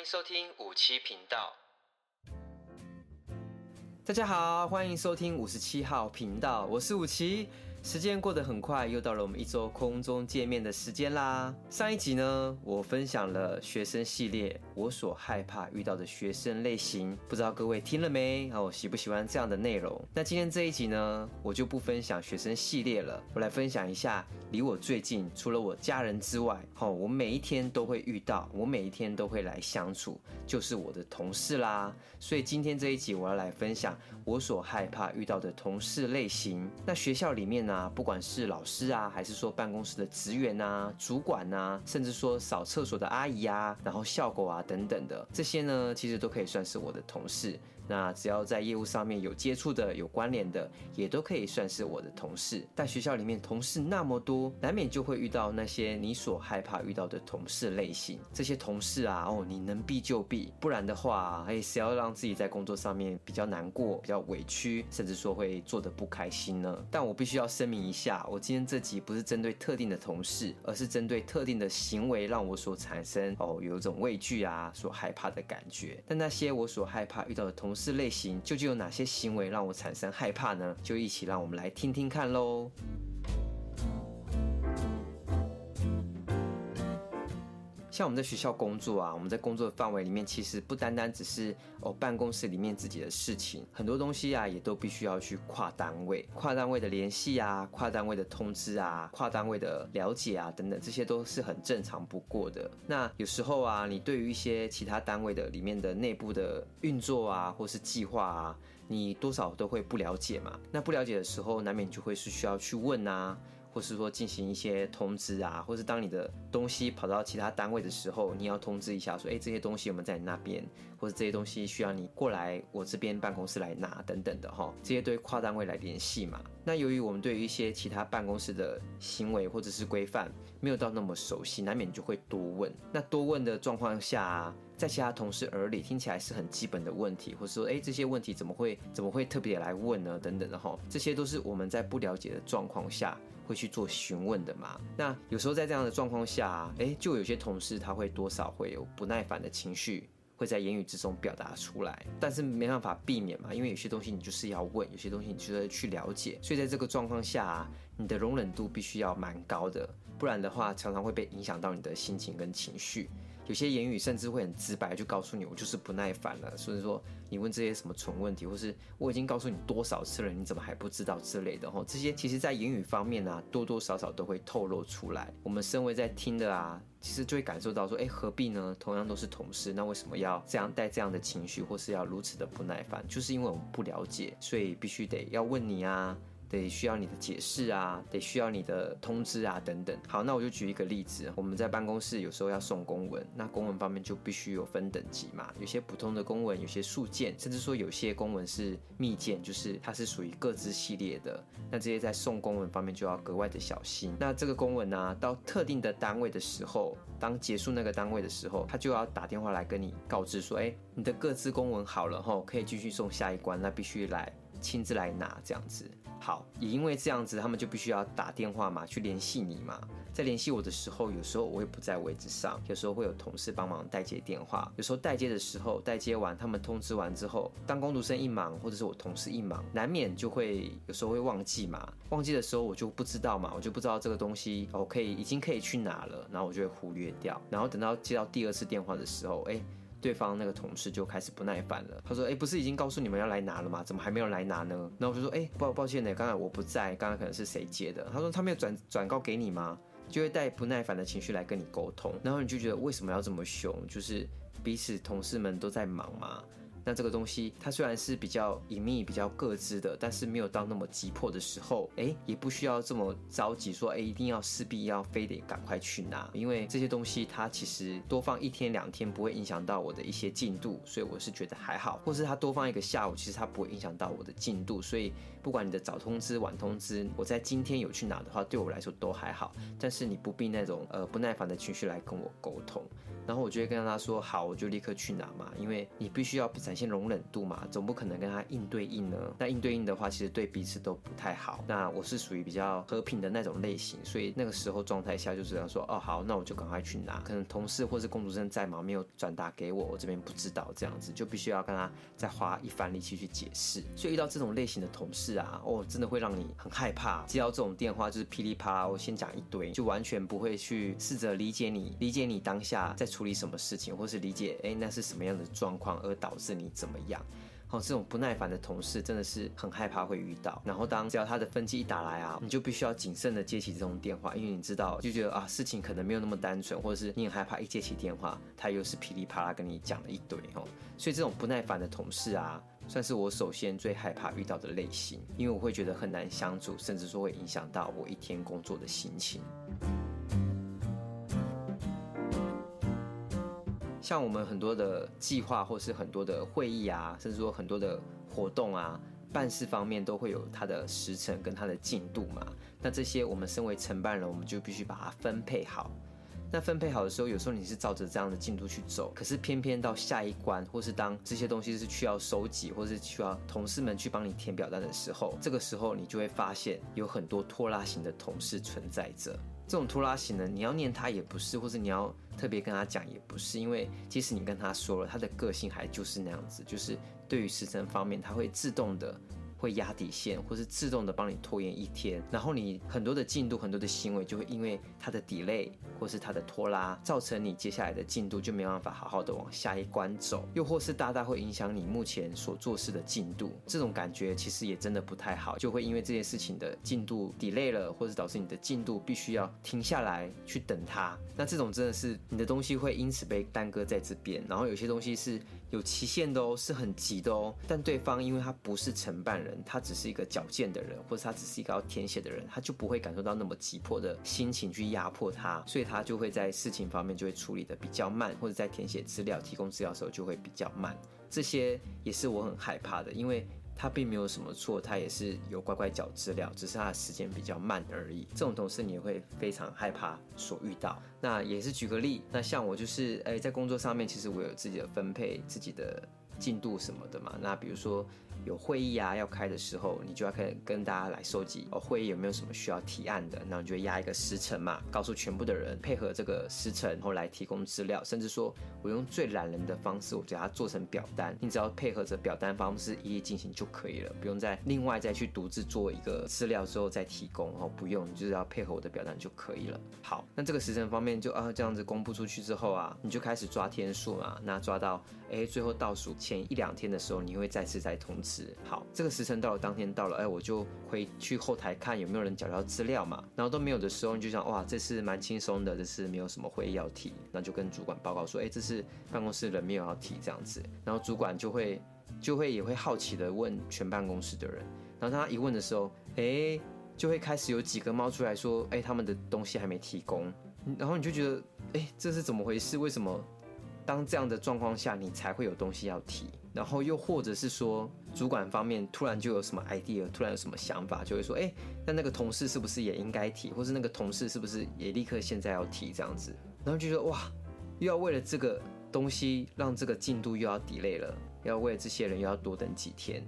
欢迎收听五七频道。大家好，欢迎收听五十七号频道，我是五七。时间过得很快，又到了我们一周空中见面的时间啦。上一集呢，我分享了学生系列，我所害怕遇到的学生类型，不知道各位听了没？哦，喜不喜欢这样的内容？那今天这一集呢，我就不分享学生系列了，我来分享一下离我最近，除了我家人之外，哦，我每一天都会遇到，我每一天都会来相处，就是我的同事啦。所以今天这一集我要来分享我所害怕遇到的同事类型。那学校里面呢？啊，不管是老师啊，还是说办公室的职员啊、主管啊，甚至说扫厕所的阿姨啊，然后校狗啊等等的，这些呢，其实都可以算是我的同事。那只要在业务上面有接触的、有关联的，也都可以算是我的同事。但学校里面，同事那么多，难免就会遇到那些你所害怕遇到的同事类型。这些同事啊，哦，你能避就避，不然的话，哎，谁要让自己在工作上面比较难过、比较委屈，甚至说会做得不开心呢？但我必须要声明一下，我今天这集不是针对特定的同事，而是针对特定的行为让我所产生哦，有一种畏惧啊，所害怕的感觉。但那些我所害怕遇到的同事。类型究竟有哪些行为让我产生害怕呢？就一起让我们来听听看喽。像我们在学校工作啊，我们在工作的范围里面，其实不单单只是哦办公室里面自己的事情，很多东西啊也都必须要去跨单位、跨单位的联系啊、跨单位的通知啊、跨单位的了解啊等等，这些都是很正常不过的。那有时候啊，你对于一些其他单位的里面的内部的运作啊，或是计划啊，你多少都会不了解嘛。那不了解的时候，难免就会是需要去问啊。或是说进行一些通知啊，或是当你的东西跑到其他单位的时候，你要通知一下说，哎，这些东西有没有在你那边，或者这些东西需要你过来我这边办公室来拿等等的哈，这些对跨单位来联系嘛。那由于我们对于一些其他办公室的行为或者是规范没有到那么熟悉，难免就会多问。那多问的状况下啊，在其他同事耳里听起来是很基本的问题，或者说，哎，这些问题怎么会怎么会特别来问呢？等等的哈，这些都是我们在不了解的状况下会去做询问的嘛。那有时候在这样的状况下，哎，就有些同事他会多少会有不耐烦的情绪。会在言语之中表达出来，但是没办法避免嘛，因为有些东西你就是要问，有些东西你就是要去了解，所以在这个状况下，你的容忍度必须要蛮高的，不然的话常常会被影响到你的心情跟情绪。有些言语甚至会很直白就告诉你，我就是不耐烦了，所以说你问这些什么蠢问题，或是我已经告诉你多少次了，你怎么还不知道之类的哈，这些其实在言语方面啊，多多少少都会透露出来。我们身为在听的啊。其实就会感受到说，哎，何必呢？同样都是同事，那为什么要这样带这样的情绪，或是要如此的不耐烦？就是因为我们不了解，所以必须得要问你啊。得需要你的解释啊，得需要你的通知啊，等等。好，那我就举一个例子，我们在办公室有时候要送公文，那公文方面就必须有分等级嘛，有些普通的公文，有些速件，甚至说有些公文是密件，就是它是属于各资系列的。那这些在送公文方面就要格外的小心。那这个公文呢、啊，到特定的单位的时候，当结束那个单位的时候，他就要打电话来跟你告知说，哎，你的各资公文好了吼，可以继续送下一关，那必须来。亲自来拿这样子，好，也因为这样子，他们就必须要打电话嘛，去联系你嘛。在联系我的时候，有时候我会不在位置上，有时候会有同事帮忙代接电话。有时候代接的时候，代接完他们通知完之后，当工读生一忙，或者是我同事一忙，难免就会有时候会忘记嘛。忘记的时候我就不知道嘛，我就不知道这个东西哦，可以已经可以去哪了，然后我就会忽略掉。然后等到接到第二次电话的时候，哎。对方那个同事就开始不耐烦了，他说：“哎，不是已经告诉你们要来拿了吗？怎么还没有来拿呢？”然后我就说：“哎，抱抱歉呢，刚才我不在，刚才可能是谁接的。”他说：“他没有转转告给你吗？”就会带不耐烦的情绪来跟你沟通，然后你就觉得为什么要这么凶？就是彼此同事们都在忙嘛。那这个东西，它虽然是比较隐秘、比较个资的，但是没有到那么急迫的时候，哎，也不需要这么着急，说，哎，一定要势必要非得赶快去拿，因为这些东西它其实多放一天两天不会影响到我的一些进度，所以我是觉得还好，或是它多放一个下午，其实它不会影响到我的进度，所以不管你的早通知、晚通知，我在今天有去拿的话，对我来说都还好。但是你不必那种呃不耐烦的情绪来跟我沟通。然后我就会跟他说好，我就立刻去拿嘛，因为你必须要展现容忍度嘛，总不可能跟他硬对硬呢。那硬对硬的话，其实对彼此都不太好。那我是属于比较和平的那种类型，所以那个时候状态下就是这样说哦好，那我就赶快去拿。可能同事或是工读生在忙，没有转达给我，我这边不知道这样子，就必须要跟他再花一番力气去解释。所以遇到这种类型的同事啊，哦，真的会让你很害怕。接到这种电话就是噼里啪啦，我先讲一堆，就完全不会去试着理解你，理解你当下在处理什么事情，或是理解哎那是什么样的状况而导致你怎么样。好，这种不耐烦的同事真的是很害怕会遇到。然后当只要他的分机一打来啊，你就必须要谨慎的接起这种电话，因为你知道就觉得啊事情可能没有那么单纯，或者是你很害怕一接起电话，他又是噼里啪啦跟你讲了一堆哦。所以这种不耐烦的同事啊，算是我首先最害怕遇到的类型，因为我会觉得很难相处，甚至说会影响到我一天工作的心情。像我们很多的计划，或是很多的会议啊，甚至说很多的活动啊，办事方面都会有它的时程跟它的进度嘛。那这些我们身为承办人，我们就必须把它分配好。那分配好的时候，有时候你是照着这样的进度去走，可是偏偏到下一关，或是当这些东西是需要收集，或是需要同事们去帮你填表单的时候，这个时候你就会发现有很多拖拉型的同事存在着。这种拖拉型的，你要念他也不是，或者你要特别跟他讲也不是，因为即使你跟他说了，他的个性还就是那样子，就是对于时针方面，他会自动的。会压底线，或是自动的帮你拖延一天，然后你很多的进度、很多的行为就会因为它的 delay 或是它的拖拉，造成你接下来的进度就没办法好好的往下一关走，又或是大大会影响你目前所做事的进度。这种感觉其实也真的不太好，就会因为这件事情的进度 delay 了，或是导致你的进度必须要停下来去等它。那这种真的是你的东西会因此被耽搁在这边，然后有些东西是有期限的哦，是很急的哦，但对方因为他不是承办人。他只是一个矫健的人，或者他只是一个要填写的人，他就不会感受到那么急迫的心情去压迫他，所以他就会在事情方面就会处理的比较慢，或者在填写资料、提供资料的时候就会比较慢。这些也是我很害怕的，因为他并没有什么错，他也是有乖乖缴资料，只是他的时间比较慢而已。这种同事你会非常害怕所遇到。那也是举个例，那像我就是，哎，在工作上面其实我有自己的分配、自己的进度什么的嘛。那比如说。有会议啊要开的时候，你就要开始跟大家来收集哦，会议有没有什么需要提案的？然后你就压一个时辰嘛，告诉全部的人配合这个时辰，然后来提供资料。甚至说我用最懒人的方式，我给它做成表单，你只要配合着表单方式一一进行就可以了，不用再另外再去独自做一个资料之后再提供哦，不用，你就是要配合我的表单就可以了。好，那这个时辰方面就啊这样子公布出去之后啊，你就开始抓天数嘛，那抓到哎最后倒数前一两天的时候，你会再次再通知。好，这个时辰到了，当天到了，哎，我就回去后台看有没有人缴交资料嘛，然后都没有的时候，你就想，哇，这次蛮轻松的，这次没有什么会议要提，那就跟主管报告说，哎，这次办公室人没有要提这样子，然后主管就会就会也会好奇的问全办公室的人，然后他一问的时候，哎，就会开始有几个冒出来说，哎，他们的东西还没提供，然后你就觉得，哎，这是怎么回事？为什么当这样的状况下，你才会有东西要提？然后又或者是说，主管方面突然就有什么 idea，突然有什么想法，就会说，哎，那那个同事是不是也应该提，或是那个同事是不是也立刻现在要提这样子？然后就说，哇，又要为了这个东西让这个进度又要 delay 了，要为了这些人又要多等几天，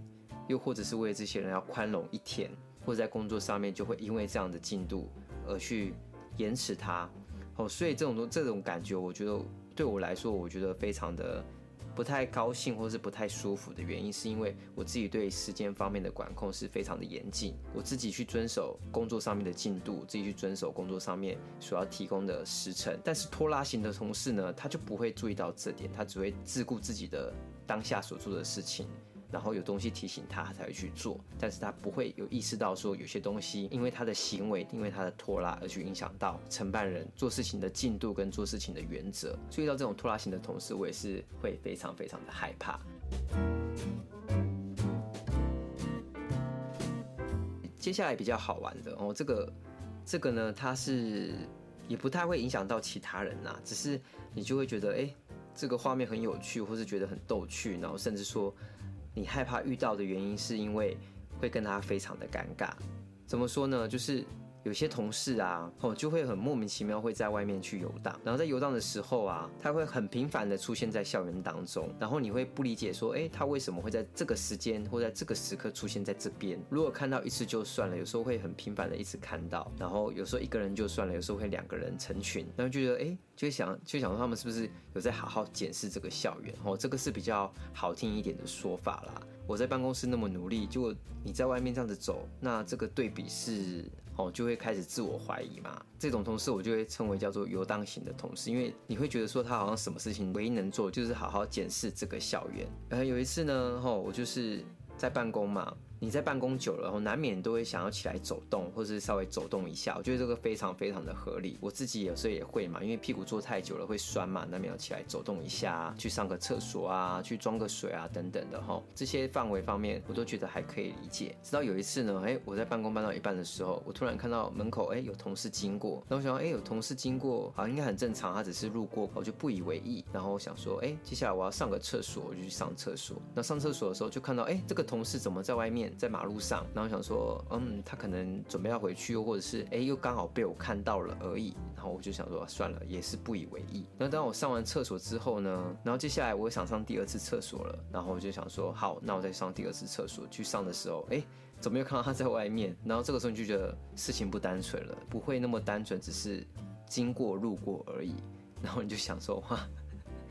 又或者是为了这些人要宽容一天，或者在工作上面就会因为这样的进度而去延迟它。哦，所以这种这种感觉，我觉得对我来说，我觉得非常的。不太高兴或是不太舒服的原因，是因为我自己对时间方面的管控是非常的严谨，我自己去遵守工作上面的进度，自己去遵守工作上面所要提供的时辰。但是拖拉型的同事呢，他就不会注意到这点，他只会自顾自己的当下所做的事情。然后有东西提醒他，他才会去做，但是他不会有意识到说有些东西因为他的行为，因为他的拖拉而去影响到承办人做事情的进度跟做事情的原则。所以到这种拖拉型的同事，我也是会非常非常的害怕。接下来比较好玩的哦，这个这个呢，它是也不太会影响到其他人呐，只是你就会觉得哎，这个画面很有趣，或是觉得很逗趣，然后甚至说。你害怕遇到的原因，是因为会跟他非常的尴尬。怎么说呢？就是。有些同事啊，哦，就会很莫名其妙会在外面去游荡，然后在游荡的时候啊，他会很频繁的出现在校园当中，然后你会不理解说，哎，他为什么会在这个时间或在这个时刻出现在这边？如果看到一次就算了，有时候会很频繁的一直看到，然后有时候一个人就算了，有时候会两个人成群，然后就觉得，哎，就想就想说他们是不是有在好好检视这个校园？哦，这个是比较好听一点的说法啦。我在办公室那么努力，结果你在外面这样子走，那这个对比是。哦，就会开始自我怀疑嘛。这种同事我就会称为叫做游荡型的同事，因为你会觉得说他好像什么事情唯一能做就是好好检视这个校园。然后有一次呢，哦，我就是在办公嘛。你在办公久了，然后难免都会想要起来走动，或是稍微走动一下。我觉得这个非常非常的合理。我自己有时候也会嘛，因为屁股坐太久了会酸嘛，难免要起来走动一下，去上个厕所啊，去装个水啊等等的哈。这些范围方面我都觉得还可以理解。直到有一次呢，哎，我在办公办到一半的时候，我突然看到门口哎有同事经过，那我想说哎有同事经过，好像应该很正常，他只是路过，我就不以为意。然后我想说哎，接下来我要上个厕所，我就去上厕所。那上厕所的时候就看到哎这个同事怎么在外面在马路上？然后想说，嗯，他可能准备要回去，又或者是，哎，又刚好被我看到了而已。然后我就想说，算了，也是不以为意。那当我上完厕所之后呢，然后接下来我想上第二次厕所了。然后我就想说，好，那我再上第二次厕所。去上的时候，哎，怎么又看到他在外面？然后这个时候你就觉得事情不单纯了，不会那么单纯，只是经过路过而已。然后你就想说，哇。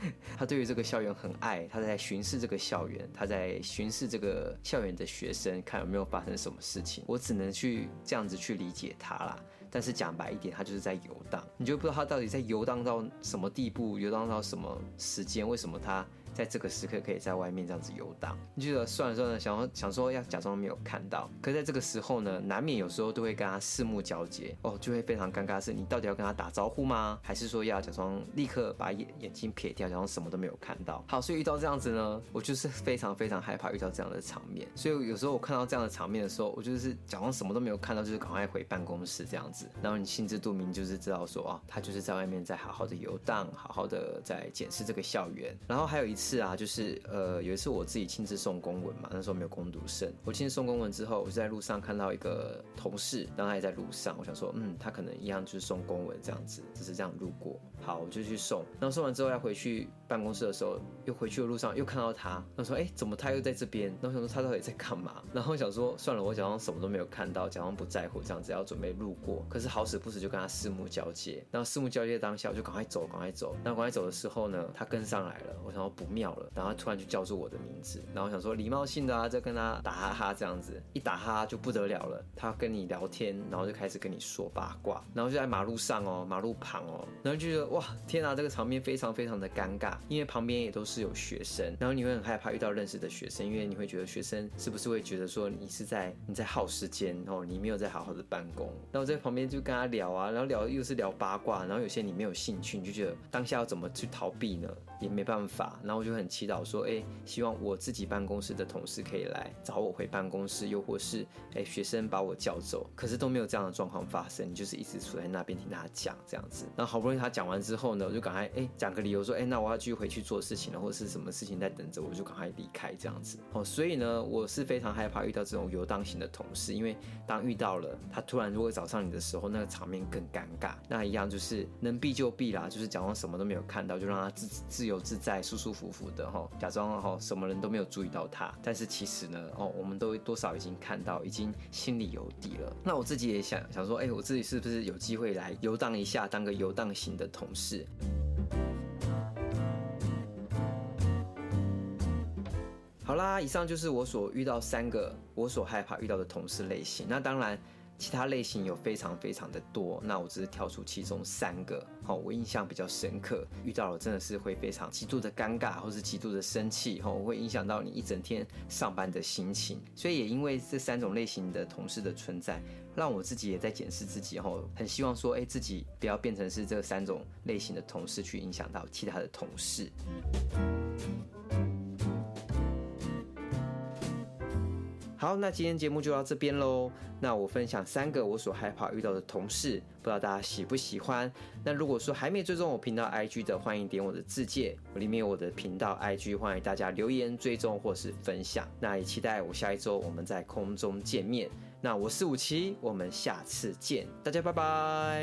他对于这个校园很爱，他在巡视这个校园，他在巡视这个校园的学生，看有没有发生什么事情。我只能去这样子去理解他啦。但是讲白一点，他就是在游荡，你就不知道他到底在游荡到什么地步，游荡到什么时间，为什么他？在这个时刻可以在外面这样子游荡，你觉得算了算了，想说想说要假装没有看到，可是在这个时候呢，难免有时候都会跟他四目交接，哦，就会非常尴尬是，你到底要跟他打招呼吗？还是说要假装立刻把眼眼睛撇掉，假装什么都没有看到？好，所以遇到这样子呢，我就是非常非常害怕遇到这样的场面，所以有时候我看到这样的场面的时候，我就是假装什么都没有看到，就是赶快回办公室这样子，然后你心知肚明，就是知道说啊，他就是在外面在好好的游荡，好好的在检视这个校园，然后还有一是啊，就是呃，有一次我自己亲自送公文嘛，那时候没有工读生，我亲自送公文之后，我就在路上看到一个同事，然后他也在路上，我想说，嗯，他可能一样就是送公文这样子，只是这样路过。好，我就去送，然后送完之后要回去办公室的时候，又回去的路上又看到他，他说，哎，怎么他又在这边？然后想说他到底在干嘛？然后想说算了，我假装什么都没有看到，假装不在乎这样子，要准备路过。可是好死不死就跟他四目交接，然后四目交接当下我就赶快走，赶快走。然后赶快走的时候呢，他跟上来了，我想说不妙。了，然后突然就叫住我的名字，然后想说礼貌性的啊，再跟他打哈哈这样子，一打哈哈就不得了了，他跟你聊天，然后就开始跟你说八卦，然后就在马路上哦，马路旁哦，然后就觉得哇，天啊，这个场面非常非常的尴尬，因为旁边也都是有学生，然后你会很害怕遇到认识的学生，因为你会觉得学生是不是会觉得说你是在你在耗时间哦，你没有在好好的办公，然后在旁边就跟他聊啊，然后聊又是聊八卦，然后有些你没有兴趣，你就觉得当下要怎么去逃避呢？也没办法，然后我就很祈祷说，哎，希望我自己办公室的同事可以来找我回办公室，又或是哎学生把我叫走，可是都没有这样的状况发生，你就是一直处在那边听他讲这样子。然后好不容易他讲完之后呢，我就赶快哎讲个理由说，哎那我要去就回去做事情了，或者是什么事情在等着我，就赶快离开这样子。哦，所以呢，我是非常害怕遇到这种游荡型的同事，因为当遇到了他突然如果找上你的时候，那个场面更尴尬。那一样就是能避就避啦，就是假装什么都没有看到，就让他自自由。自在、舒舒服服的哈，假装哈什么人都没有注意到他，但是其实呢，哦，我们都多少已经看到，已经心里有底了。那我自己也想想说，哎，我自己是不是有机会来游荡一下，当个游荡型的同事？好啦，以上就是我所遇到三个我所害怕遇到的同事类型。那当然。其他类型有非常非常的多，那我只是挑出其中三个，好，我印象比较深刻，遇到了真的是会非常极度的尴尬，或是极度的生气，哈，会影响到你一整天上班的心情。所以也因为这三种类型的同事的存在，让我自己也在检视自己，哈，很希望说，哎，自己不要变成是这三种类型的同事去影响到其他的同事。好，那今天节目就到这边喽。那我分享三个我所害怕遇到的同事，不知道大家喜不喜欢？那如果说还没追踪我频道 IG 的，欢迎点我的自介，我里面有我的频道 IG，欢迎大家留言追踪或是分享。那也期待我下一周我们在空中见面。那我是57，我们下次见，大家拜拜。